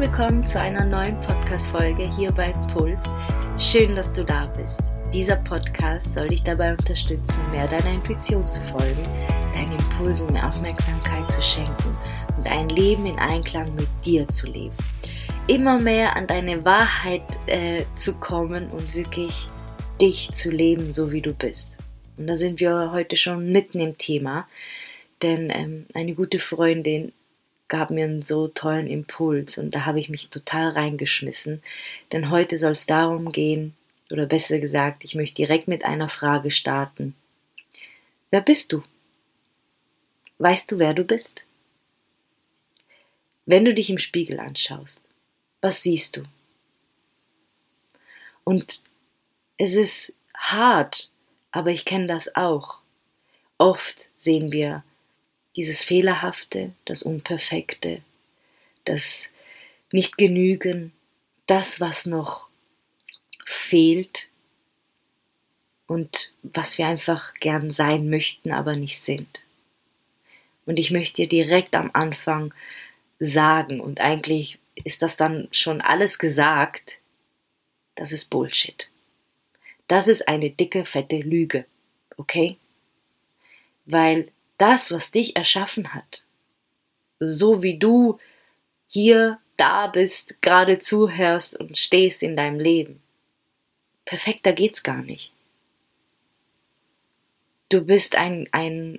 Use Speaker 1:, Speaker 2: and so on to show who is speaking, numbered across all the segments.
Speaker 1: willkommen zu einer neuen Podcast-Folge hier bei Impuls. Schön, dass du da bist. Dieser Podcast soll dich dabei unterstützen, mehr deiner Intuition zu folgen, deinen Impulsen mehr Aufmerksamkeit zu schenken und ein Leben in Einklang mit dir zu leben. Immer mehr an deine Wahrheit äh, zu kommen und wirklich dich zu leben, so wie du bist. Und da sind wir heute schon mitten im Thema, denn ähm, eine gute Freundin gab mir einen so tollen Impuls und da habe ich mich total reingeschmissen. Denn heute soll es darum gehen, oder besser gesagt, ich möchte direkt mit einer Frage starten. Wer bist du? Weißt du, wer du bist? Wenn du dich im Spiegel anschaust, was siehst du? Und es ist hart, aber ich kenne das auch. Oft sehen wir dieses Fehlerhafte, das Unperfekte, das Nicht-Genügen, das, was noch fehlt und was wir einfach gern sein möchten, aber nicht sind. Und ich möchte dir direkt am Anfang sagen, und eigentlich ist das dann schon alles gesagt, das ist Bullshit. Das ist eine dicke, fette Lüge, okay? Weil das, was dich erschaffen hat, so wie du hier da bist, gerade zuhörst und stehst in deinem Leben. Perfekter geht's gar nicht. Du bist ein, ein,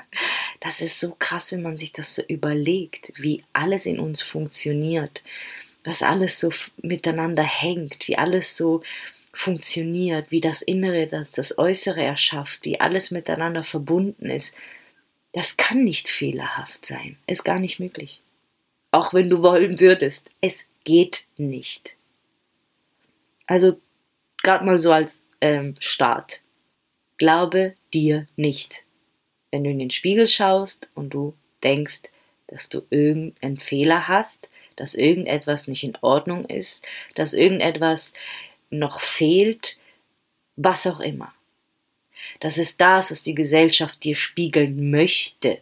Speaker 1: das ist so krass, wenn man sich das so überlegt, wie alles in uns funktioniert, was alles so miteinander hängt, wie alles so funktioniert, wie das Innere, das, das Äußere erschafft, wie alles miteinander verbunden ist. Das kann nicht fehlerhaft sein. Ist gar nicht möglich. Auch wenn du wollen würdest. Es geht nicht. Also, gerade mal so als ähm, Start. Glaube dir nicht. Wenn du in den Spiegel schaust und du denkst, dass du irgendeinen Fehler hast, dass irgendetwas nicht in Ordnung ist, dass irgendetwas noch fehlt, was auch immer. Das ist das, was die Gesellschaft dir spiegeln möchte.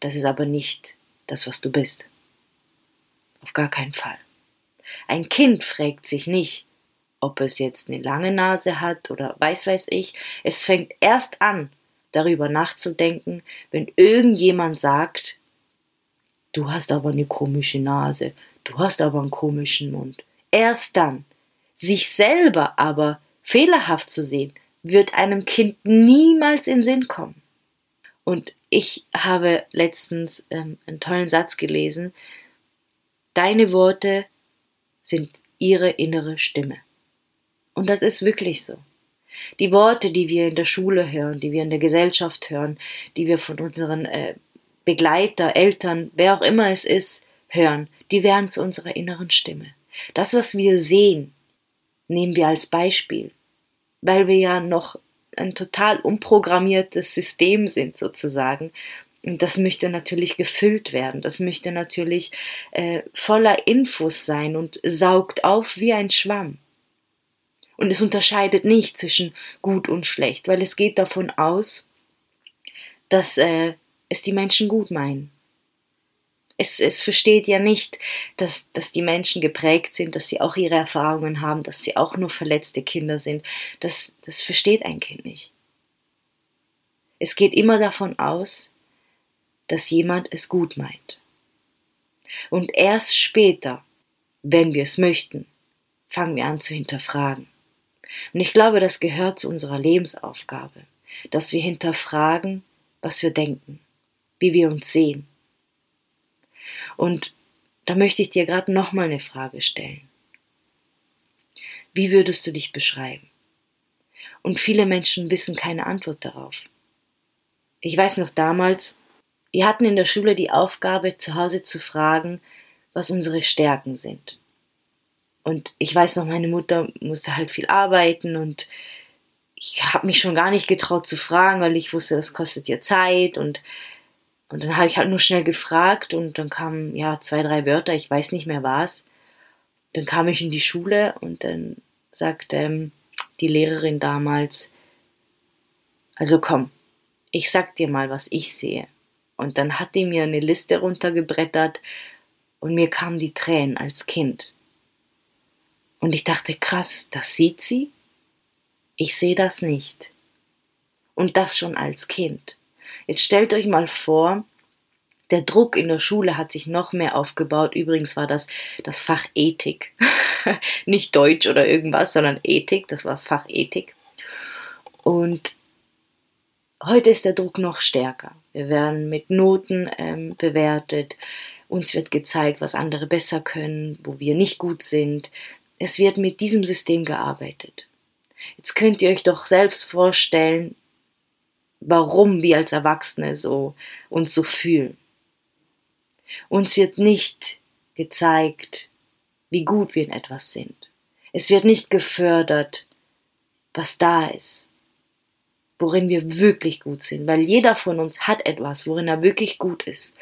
Speaker 1: Das ist aber nicht das, was du bist. Auf gar keinen Fall. Ein Kind fragt sich nicht, ob es jetzt eine lange Nase hat oder weiß weiß ich. Es fängt erst an, darüber nachzudenken, wenn irgendjemand sagt, du hast aber eine komische Nase, du hast aber einen komischen Mund. Erst dann. Sich selber aber fehlerhaft zu sehen, wird einem Kind niemals in Sinn kommen. Und ich habe letztens ähm, einen tollen Satz gelesen. Deine Worte sind ihre innere Stimme. Und das ist wirklich so. Die Worte, die wir in der Schule hören, die wir in der Gesellschaft hören, die wir von unseren äh, Begleiter, Eltern, wer auch immer es ist, hören, die werden zu unserer inneren Stimme. Das, was wir sehen, nehmen wir als Beispiel weil wir ja noch ein total umprogrammiertes System sind sozusagen. Und das möchte natürlich gefüllt werden, das möchte natürlich äh, voller Infos sein und saugt auf wie ein Schwamm. Und es unterscheidet nicht zwischen gut und schlecht, weil es geht davon aus, dass äh, es die Menschen gut meinen. Es, es versteht ja nicht, dass, dass die Menschen geprägt sind, dass sie auch ihre Erfahrungen haben, dass sie auch nur verletzte Kinder sind. Das, das versteht ein Kind nicht. Es geht immer davon aus, dass jemand es gut meint. Und erst später, wenn wir es möchten, fangen wir an zu hinterfragen. Und ich glaube, das gehört zu unserer Lebensaufgabe, dass wir hinterfragen, was wir denken, wie wir uns sehen, und da möchte ich dir gerade nochmal eine Frage stellen. Wie würdest du dich beschreiben? Und viele Menschen wissen keine Antwort darauf. Ich weiß noch damals, wir hatten in der Schule die Aufgabe, zu Hause zu fragen, was unsere Stärken sind. Und ich weiß noch, meine Mutter musste halt viel arbeiten und ich habe mich schon gar nicht getraut zu fragen, weil ich wusste, das kostet ihr Zeit und und dann habe ich halt nur schnell gefragt und dann kamen ja zwei, drei Wörter, ich weiß nicht mehr was. Dann kam ich in die Schule und dann sagte ähm, die Lehrerin damals, also komm, ich sag dir mal, was ich sehe. Und dann hat die mir eine Liste runtergebrettert Und mir kamen die Tränen als Kind. Und ich dachte, krass, das sieht sie? Ich sehe das nicht. Und das schon als Kind. Jetzt stellt euch mal vor, der Druck in der Schule hat sich noch mehr aufgebaut. Übrigens war das das Fach Ethik. Nicht Deutsch oder irgendwas, sondern Ethik. Das war das Fach Ethik. Und heute ist der Druck noch stärker. Wir werden mit Noten ähm, bewertet. Uns wird gezeigt, was andere besser können, wo wir nicht gut sind. Es wird mit diesem System gearbeitet. Jetzt könnt ihr euch doch selbst vorstellen, warum wir als Erwachsene so uns so fühlen. Uns wird nicht gezeigt, wie gut wir in etwas sind. Es wird nicht gefördert, was da ist, worin wir wirklich gut sind, weil jeder von uns hat etwas, worin er wirklich gut ist.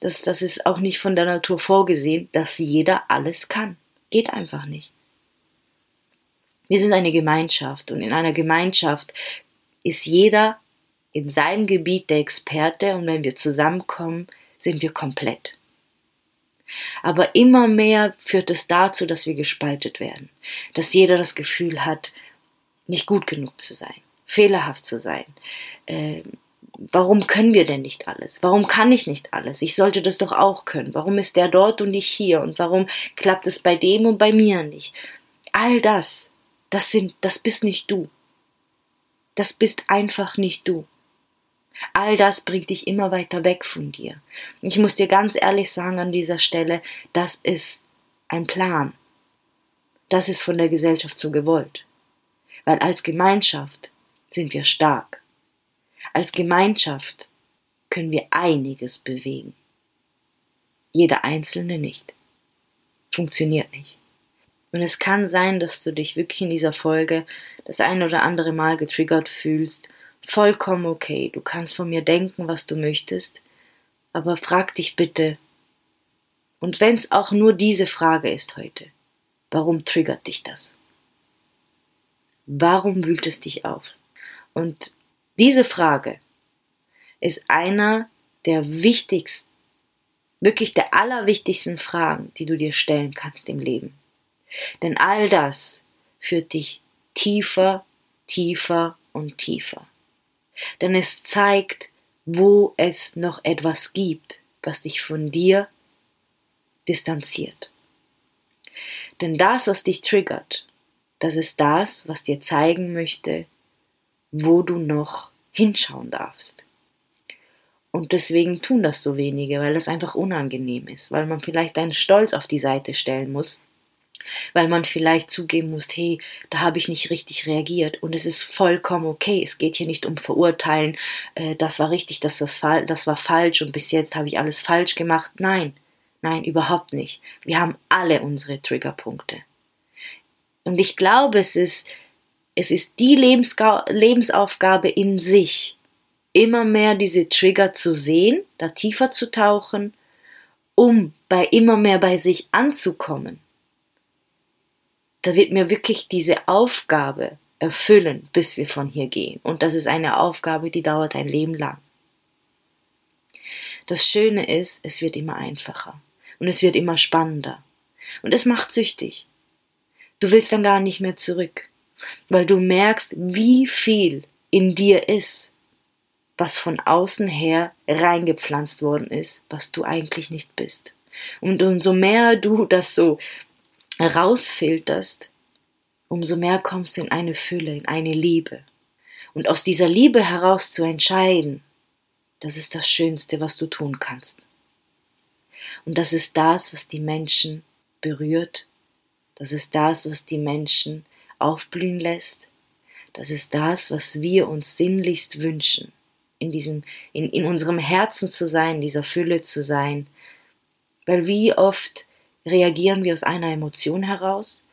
Speaker 1: Das, das ist auch nicht von der Natur vorgesehen, dass jeder alles kann. Geht einfach nicht. Wir sind eine Gemeinschaft und in einer Gemeinschaft ist jeder in seinem Gebiet der Experte und wenn wir zusammenkommen, sind wir komplett. Aber immer mehr führt es dazu, dass wir gespaltet werden, dass jeder das Gefühl hat, nicht gut genug zu sein, fehlerhaft zu sein. Äh, warum können wir denn nicht alles? Warum kann ich nicht alles? Ich sollte das doch auch können. Warum ist der dort und nicht hier? Und warum klappt es bei dem und bei mir nicht? All das, das sind, das bist nicht du. Das bist einfach nicht du. All das bringt dich immer weiter weg von dir. Ich muss dir ganz ehrlich sagen an dieser Stelle, das ist ein Plan. Das ist von der Gesellschaft so gewollt. Weil als Gemeinschaft sind wir stark. Als Gemeinschaft können wir einiges bewegen. Jeder Einzelne nicht. Funktioniert nicht. Und es kann sein, dass du dich wirklich in dieser Folge das ein oder andere Mal getriggert fühlst vollkommen okay. Du kannst von mir denken, was du möchtest, aber frag dich bitte, und wenn es auch nur diese Frage ist heute, warum triggert dich das? Warum wühlt es dich auf? Und diese Frage ist einer der wichtigsten, wirklich der allerwichtigsten Fragen, die du dir stellen kannst im Leben. Denn all das führt dich tiefer, tiefer und tiefer denn es zeigt, wo es noch etwas gibt, was dich von dir distanziert. Denn das, was dich triggert, das ist das, was dir zeigen möchte, wo du noch hinschauen darfst. Und deswegen tun das so wenige, weil das einfach unangenehm ist, weil man vielleicht deinen Stolz auf die Seite stellen muss weil man vielleicht zugeben muss, hey, da habe ich nicht richtig reagiert und es ist vollkommen okay. Es geht hier nicht um Verurteilen, äh, das war richtig, das, das, das war falsch und bis jetzt habe ich alles falsch gemacht. Nein, nein, überhaupt nicht. Wir haben alle unsere Triggerpunkte. Und ich glaube, es ist, es ist die Lebensga Lebensaufgabe in sich, immer mehr diese Trigger zu sehen, da tiefer zu tauchen, um bei immer mehr bei sich anzukommen da wird mir wirklich diese Aufgabe erfüllen, bis wir von hier gehen. Und das ist eine Aufgabe, die dauert ein Leben lang. Das Schöne ist, es wird immer einfacher und es wird immer spannender. Und es macht süchtig. Du willst dann gar nicht mehr zurück, weil du merkst, wie viel in dir ist, was von außen her reingepflanzt worden ist, was du eigentlich nicht bist. Und umso mehr du das so herausfilterst, umso mehr kommst du in eine Fülle, in eine Liebe. Und aus dieser Liebe heraus zu entscheiden, das ist das Schönste, was du tun kannst. Und das ist das, was die Menschen berührt, das ist das, was die Menschen aufblühen lässt, das ist das, was wir uns sinnlichst wünschen, in diesem, in, in unserem Herzen zu sein, dieser Fülle zu sein. Weil wie oft reagieren wir aus einer Emotion heraus,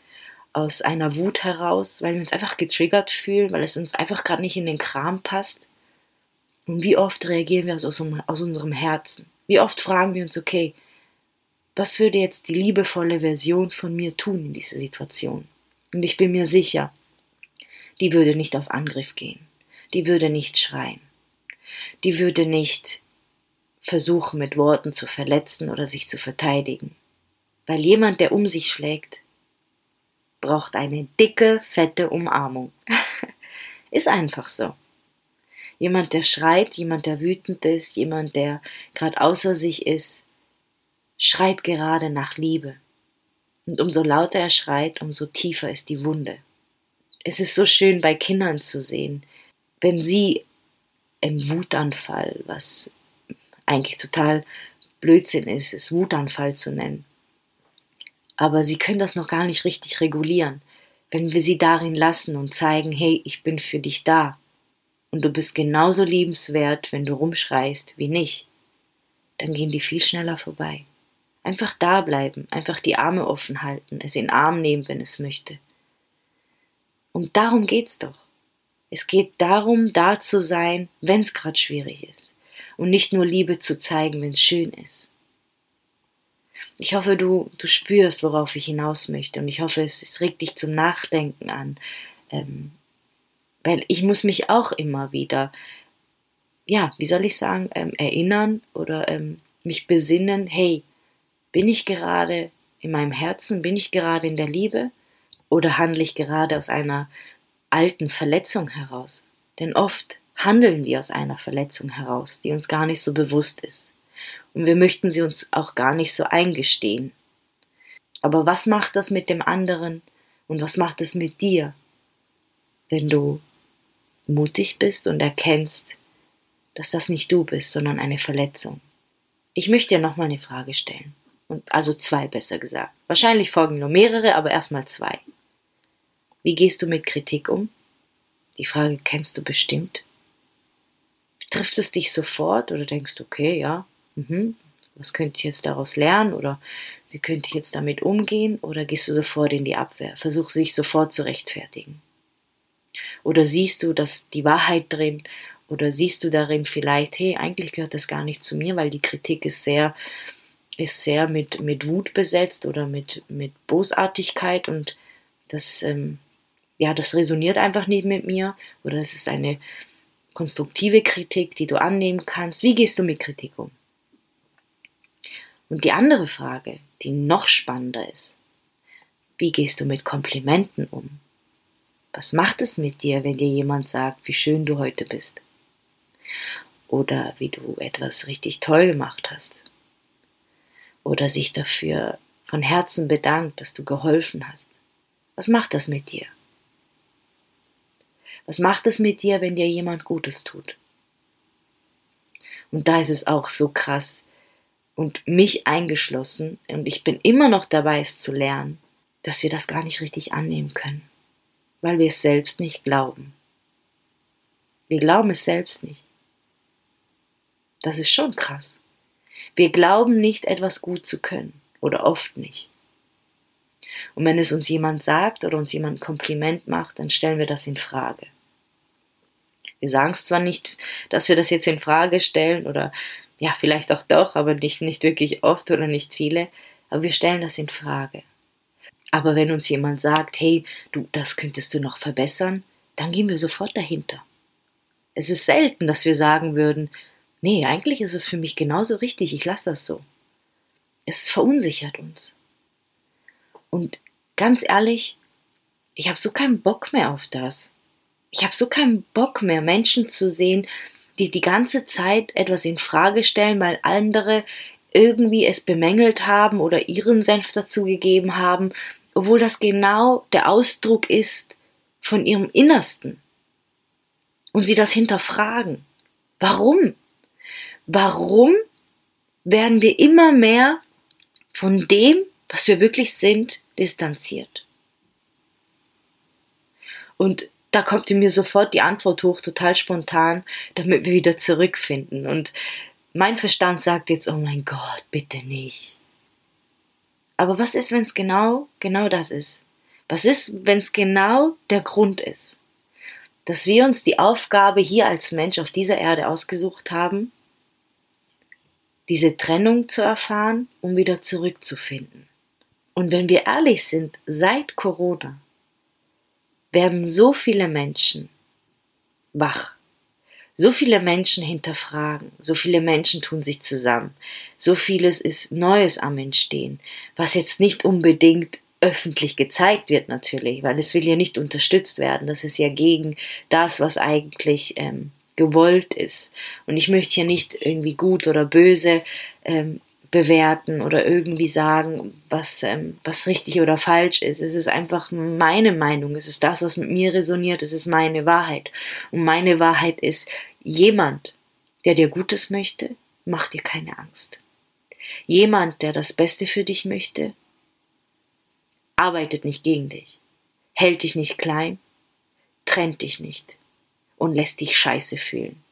Speaker 1: aus einer Wut heraus, weil wir uns einfach getriggert fühlen, weil es uns einfach gerade nicht in den Kram passt. Und wie oft reagieren wir aus, unserem, aus unserem Herzen? Wie oft fragen wir uns, okay, was würde jetzt die liebevolle Version von mir tun in dieser Situation? Und ich bin mir sicher, die würde nicht auf Angriff gehen, die würde nicht schreien, die würde nicht versuchen, mit Worten zu verletzen oder sich zu verteidigen Weil jemand, der um sich schlägt, braucht eine dicke, fette Umarmung. ist einfach so. Jemand, der schreit, jemand, der wütend ist, jemand, der gerade außer sich ist, schreit gerade nach Liebe. Und umso lauter er schreit, umso tiefer ist die Wunde. Es ist so schön bei Kindern zu sehen, wenn sie einen Wutanfall, was eigentlich total Blödsinn ist, es Wutanfall zu nennen. Aber sie können das noch gar nicht richtig regulieren. Wenn wir sie darin lassen und zeigen, hey, ich bin für dich da und du bist genauso liebenswert, wenn du rumschreist, wie nicht, dann gehen die viel schneller vorbei. Einfach da bleiben, einfach die Arme offen halten, es in den Arm nehmen, wenn es möchte. Und darum geht's doch. Es geht darum, da zu sein, wenn's gerade schwierig ist. Und nicht nur Liebe zu zeigen, wenn's schön ist. Ich hoffe, du, du spürst, worauf ich hinaus möchte. Und ich hoffe, es, es regt dich zum Nachdenken an. Ähm, weil ich muss mich auch immer wieder, ja, wie soll ich sagen, ähm, erinnern oder ähm, mich besinnen, hey, bin ich gerade in meinem Herzen, bin ich gerade in der Liebe oder handle ich gerade aus einer alten Verletzung heraus? Denn oft handeln wir aus einer Verletzung heraus, die uns gar nicht so bewusst ist. Und wir möchten sie uns auch gar nicht so eingestehen. Aber was macht das mit dem anderen und was macht es mit dir, wenn du mutig bist und erkennst, dass das nicht du bist, sondern eine Verletzung? Ich möchte dir nochmal eine Frage stellen. Und also zwei besser gesagt. Wahrscheinlich folgen nur mehrere, aber erstmal zwei. Wie gehst du mit Kritik um? Die Frage kennst du bestimmt. Trifft es dich sofort oder denkst du, okay, ja, mhm, was könnte ich jetzt daraus lernen oder wie könnte ich jetzt damit umgehen oder gehst du sofort in die Abwehr, versuchst dich sofort zu rechtfertigen? Oder siehst du, dass die Wahrheit drin oder siehst du darin vielleicht, hey, eigentlich gehört das gar nicht zu mir, weil die Kritik ist sehr, ist sehr mit, mit Wut besetzt oder mit, mit Bosartigkeit und das ähm, ja, das resoniert einfach nicht mit mir oder es ist eine konstruktive Kritik, die du annehmen kannst. Wie gehst du mit Kritik um? Und die andere Frage, die noch spannender ist, wie gehst du mit Komplimenten um? Was macht es mit dir, wenn dir jemand sagt, wie schön du heute bist? Oder wie du etwas richtig toll gemacht hast? Oder sich dafür von Herzen bedankt, dass du geholfen hast? Was macht das mit dir? Was macht es mit dir, wenn dir jemand Gutes tut? Und da ist es auch so krass und mich eingeschlossen, und ich bin immer noch dabei, es zu lernen, dass wir das gar nicht richtig annehmen können, weil wir es selbst nicht glauben. Wir glauben es selbst nicht. Das ist schon krass. Wir glauben nicht, etwas gut zu können oder oft nicht. Und wenn es uns jemand sagt oder uns jemand ein Kompliment macht, dann stellen wir das in Frage. Wir sagen es zwar nicht, dass wir das jetzt in Frage stellen oder ja, vielleicht auch doch, aber nicht, nicht wirklich oft oder nicht viele, aber wir stellen das in Frage. Aber wenn uns jemand sagt, hey, du, das könntest du noch verbessern, dann gehen wir sofort dahinter. Es ist selten, dass wir sagen würden, nee, eigentlich ist es für mich genauso richtig, ich lasse das so. Es verunsichert uns. Und ganz ehrlich, ich habe so keinen Bock mehr auf das. Ich habe so keinen Bock mehr, Menschen zu sehen, die die ganze Zeit etwas in Frage stellen, weil andere irgendwie es bemängelt haben oder ihren Senf dazugegeben haben, obwohl das genau der Ausdruck ist von ihrem Innersten. Und sie das hinterfragen. Warum? Warum werden wir immer mehr von dem, was wir wirklich sind, distanziert? Und da kommt in mir sofort die Antwort hoch, total spontan, damit wir wieder zurückfinden. Und mein Verstand sagt jetzt, oh mein Gott, bitte nicht. Aber was ist, wenn es genau, genau das ist? Was ist, wenn es genau der Grund ist? Dass wir uns die Aufgabe hier als Mensch auf dieser Erde ausgesucht haben, diese Trennung zu erfahren, um wieder zurückzufinden. Und wenn wir ehrlich sind, seit Corona werden so viele Menschen wach. so viele Menschen hinterfragen, so viele Menschen tun sich zusammen, so vieles ist Neues am Entstehen, was jetzt nicht unbedingt öffentlich gezeigt wird natürlich, weil es will ja nicht unterstützt werden. Das ist ja gegen das, was eigentlich ähm, gewollt ist. Und ich möchte hier nicht irgendwie gut oder böse ähm, bewerten oder irgendwie sagen, was, ähm, was richtig oder falsch ist. Es ist einfach meine Meinung, es ist das, was mit mir resoniert, es ist meine Wahrheit. Und meine Wahrheit ist, jemand, der dir Gutes möchte, macht dir keine Angst. Jemand, der das Beste für dich möchte, arbeitet nicht gegen dich, hält dich nicht klein, trennt dich nicht und lässt dich scheiße fühlen.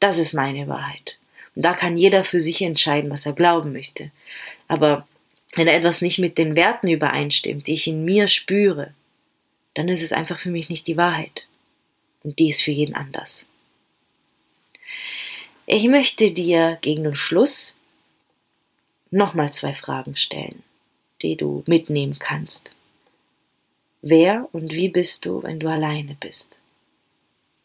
Speaker 1: Das ist meine Wahrheit. Und da kann jeder für sich entscheiden, was er glauben möchte. Aber wenn etwas nicht mit den Werten übereinstimmt, die ich in mir spüre, dann ist es einfach für mich nicht die Wahrheit. Und die ist für jeden anders. Ich möchte dir gegen den Schluss nochmal zwei Fragen stellen, die du mitnehmen kannst. Wer und wie bist du, wenn du alleine bist?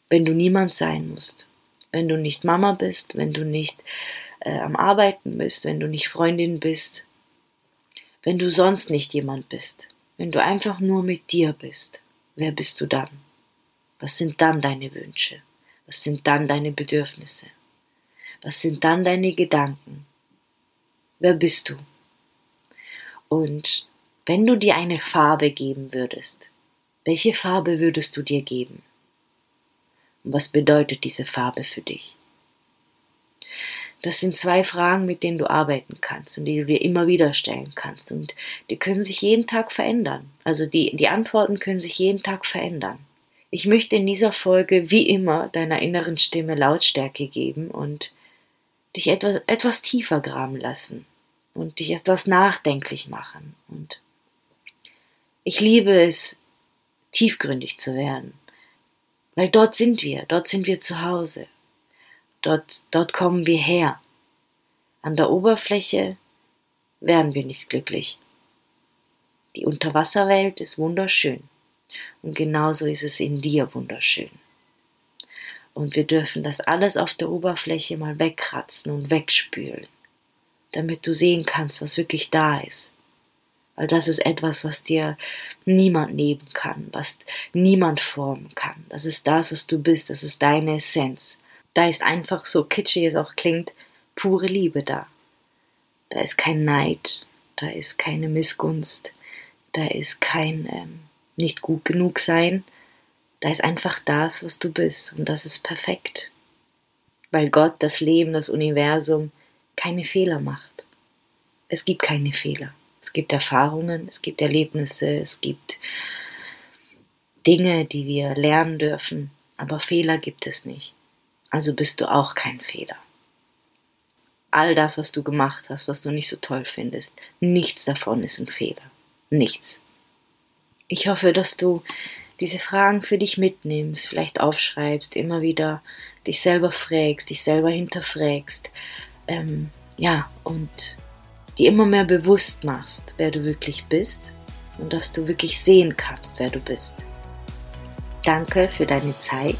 Speaker 1: Wenn du niemand sein musst? Wenn du nicht Mama bist, wenn du nicht äh, am Arbeiten bist, wenn du nicht Freundin bist, wenn du sonst nicht jemand bist, wenn du einfach nur mit dir bist, wer bist du dann? Was sind dann deine Wünsche? Was sind dann deine Bedürfnisse? Was sind dann deine Gedanken? Wer bist du? Und wenn du dir eine Farbe geben würdest, welche Farbe würdest du dir geben? Was bedeutet diese Farbe für dich? Das sind zwei Fragen, mit denen du arbeiten kannst und die du dir immer wieder stellen kannst. Und die können sich jeden Tag verändern. Also die, die Antworten können sich jeden Tag verändern. Ich möchte in dieser Folge wie immer deiner inneren Stimme Lautstärke geben und dich etwas, etwas tiefer graben lassen und dich etwas nachdenklich machen. Und ich liebe es, tiefgründig zu werden. Weil dort sind wir, dort sind wir zu Hause. Dort, dort kommen wir her. An der Oberfläche werden wir nicht glücklich. Die Unterwasserwelt ist wunderschön. Und genauso ist es in dir wunderschön. Und wir dürfen das alles auf der Oberfläche mal wegkratzen und wegspülen, damit du sehen kannst, was wirklich da ist. Weil das ist etwas, was dir niemand nehmen kann, was niemand formen kann. Das ist das, was du bist, das ist deine Essenz. Da ist einfach, so kitschig es auch klingt, pure Liebe da. Da ist kein Neid, da ist keine Missgunst, da ist kein ähm, nicht gut genug sein. Da ist einfach das, was du bist und das ist perfekt. Weil Gott, das Leben, das Universum keine Fehler macht. Es gibt keine Fehler. Es gibt Erfahrungen, es gibt Erlebnisse, es gibt Dinge, die wir lernen dürfen, aber Fehler gibt es nicht. Also bist du auch kein Fehler. All das, was du gemacht hast, was du nicht so toll findest, nichts davon ist ein Fehler. Nichts. Ich hoffe, dass du diese Fragen für dich mitnimmst, vielleicht aufschreibst, immer wieder dich selber fragst, dich selber hinterfragst. Ähm, ja, und dir immer mehr bewusst machst, wer du wirklich bist und dass du wirklich sehen kannst, wer du bist. Danke für deine Zeit,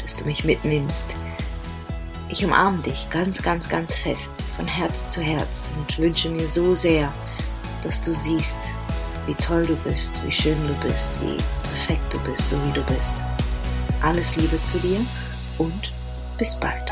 Speaker 1: dass du mich mitnimmst. Ich umarme dich ganz, ganz, ganz fest, von Herz zu Herz und wünsche mir so sehr, dass du siehst, wie toll du bist, wie schön du bist, wie perfekt du bist, so wie du bist. Alles Liebe zu dir und bis bald.